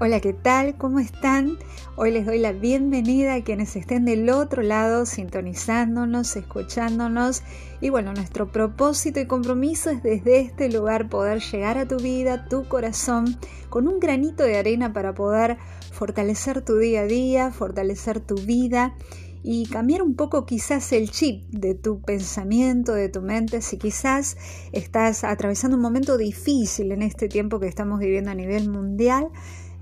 Hola, ¿qué tal? ¿Cómo están? Hoy les doy la bienvenida a quienes estén del otro lado sintonizándonos, escuchándonos. Y bueno, nuestro propósito y compromiso es desde este lugar poder llegar a tu vida, tu corazón, con un granito de arena para poder fortalecer tu día a día, fortalecer tu vida y cambiar un poco quizás el chip de tu pensamiento, de tu mente, si quizás estás atravesando un momento difícil en este tiempo que estamos viviendo a nivel mundial,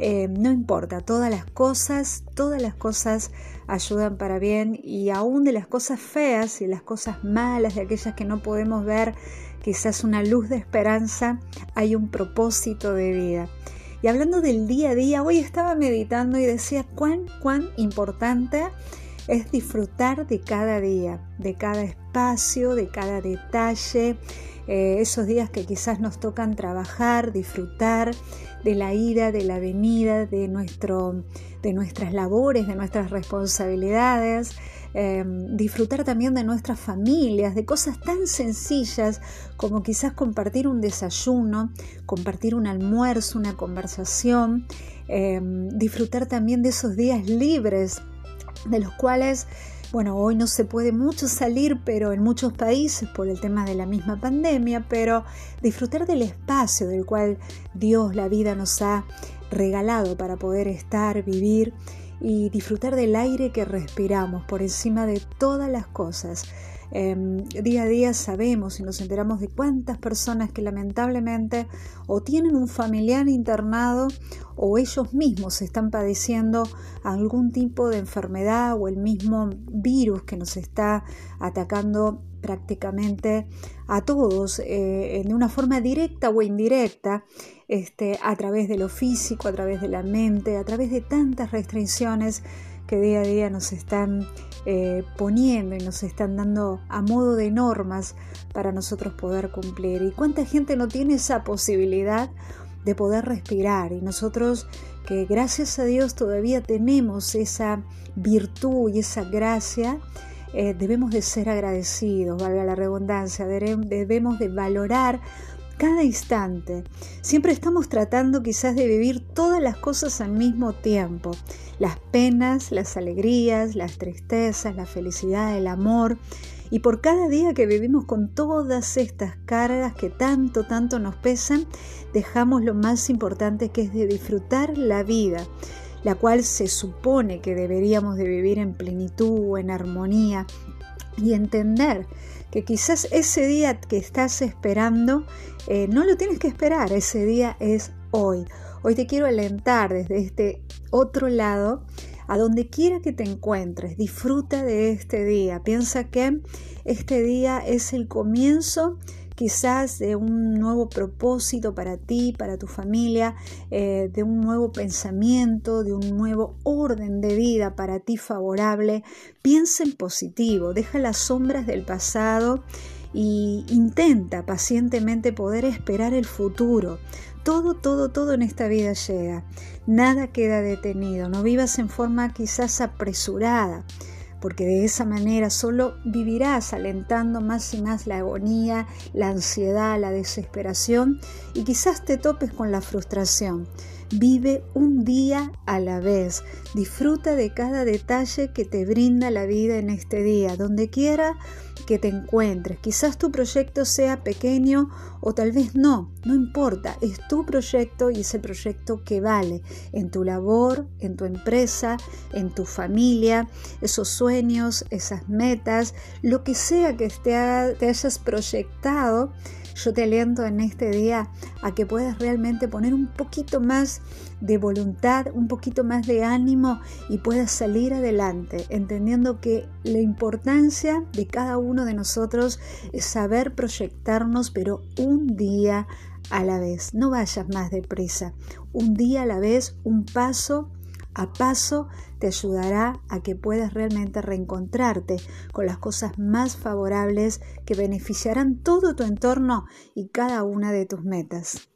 eh, no importa, todas las cosas, todas las cosas ayudan para bien y aún de las cosas feas y las cosas malas, de aquellas que no podemos ver, quizás una luz de esperanza, hay un propósito de vida. Y hablando del día a día, hoy estaba meditando y decía cuán, cuán importante es disfrutar de cada día, de cada espacio, de cada detalle, eh, esos días que quizás nos tocan trabajar, disfrutar de la ida, de la venida, de, nuestro, de nuestras labores, de nuestras responsabilidades, em, disfrutar también de nuestras familias, de cosas tan sencillas como quizás compartir un desayuno, compartir un almuerzo, una conversación, em, disfrutar también de esos días libres de los cuales, bueno, hoy no se puede mucho salir, pero en muchos países por el tema de la misma pandemia, pero disfrutar del espacio del cual Dios, la vida nos ha regalado para poder estar, vivir y disfrutar del aire que respiramos por encima de todas las cosas. Em, día a día sabemos y nos enteramos de cuántas personas que lamentablemente o tienen un familiar internado o ellos mismos están padeciendo algún tipo de enfermedad o el mismo virus que nos está atacando prácticamente a todos eh, de una forma directa o indirecta, este, a través de lo físico, a través de la mente, a través de tantas restricciones que día a día nos están eh, poniendo y nos están dando a modo de normas para nosotros poder cumplir. ¿Y cuánta gente no tiene esa posibilidad de poder respirar? Y nosotros que gracias a Dios todavía tenemos esa virtud y esa gracia, eh, debemos de ser agradecidos, valga la redundancia, debemos de valorar cada instante. Siempre estamos tratando quizás de vivir todas las cosas al mismo tiempo. Las penas, las alegrías, las tristezas, la felicidad, el amor. Y por cada día que vivimos con todas estas cargas que tanto, tanto nos pesan, dejamos lo más importante que es de disfrutar la vida, la cual se supone que deberíamos de vivir en plenitud, en armonía y entender que quizás ese día que estás esperando eh, no lo tienes que esperar, ese día es hoy. Hoy te quiero alentar desde este otro lado, a donde quiera que te encuentres, disfruta de este día. Piensa que este día es el comienzo quizás de un nuevo propósito para ti, para tu familia, eh, de un nuevo pensamiento, de un nuevo orden de vida para ti favorable. Piensa en positivo, deja las sombras del pasado y intenta pacientemente poder esperar el futuro. Todo, todo, todo en esta vida llega. Nada queda detenido. No vivas en forma quizás apresurada porque de esa manera solo vivirás alentando más y más la agonía, la ansiedad, la desesperación y quizás te topes con la frustración. Vive un día a la vez. Disfruta de cada detalle que te brinda la vida en este día, donde quiera que te encuentres. Quizás tu proyecto sea pequeño o tal vez no, no importa, es tu proyecto y es el proyecto que vale en tu labor, en tu empresa, en tu familia, esos sueños, esas metas, lo que sea que te, te hayas proyectado yo te aliento en este día a que puedas realmente poner un poquito más de voluntad, un poquito más de ánimo y puedas salir adelante, entendiendo que la importancia de cada uno de nosotros es saber proyectarnos, pero un día a la vez. No vayas más deprisa, un día a la vez, un paso a paso te ayudará a que puedas realmente reencontrarte con las cosas más favorables que beneficiarán todo tu entorno y cada una de tus metas.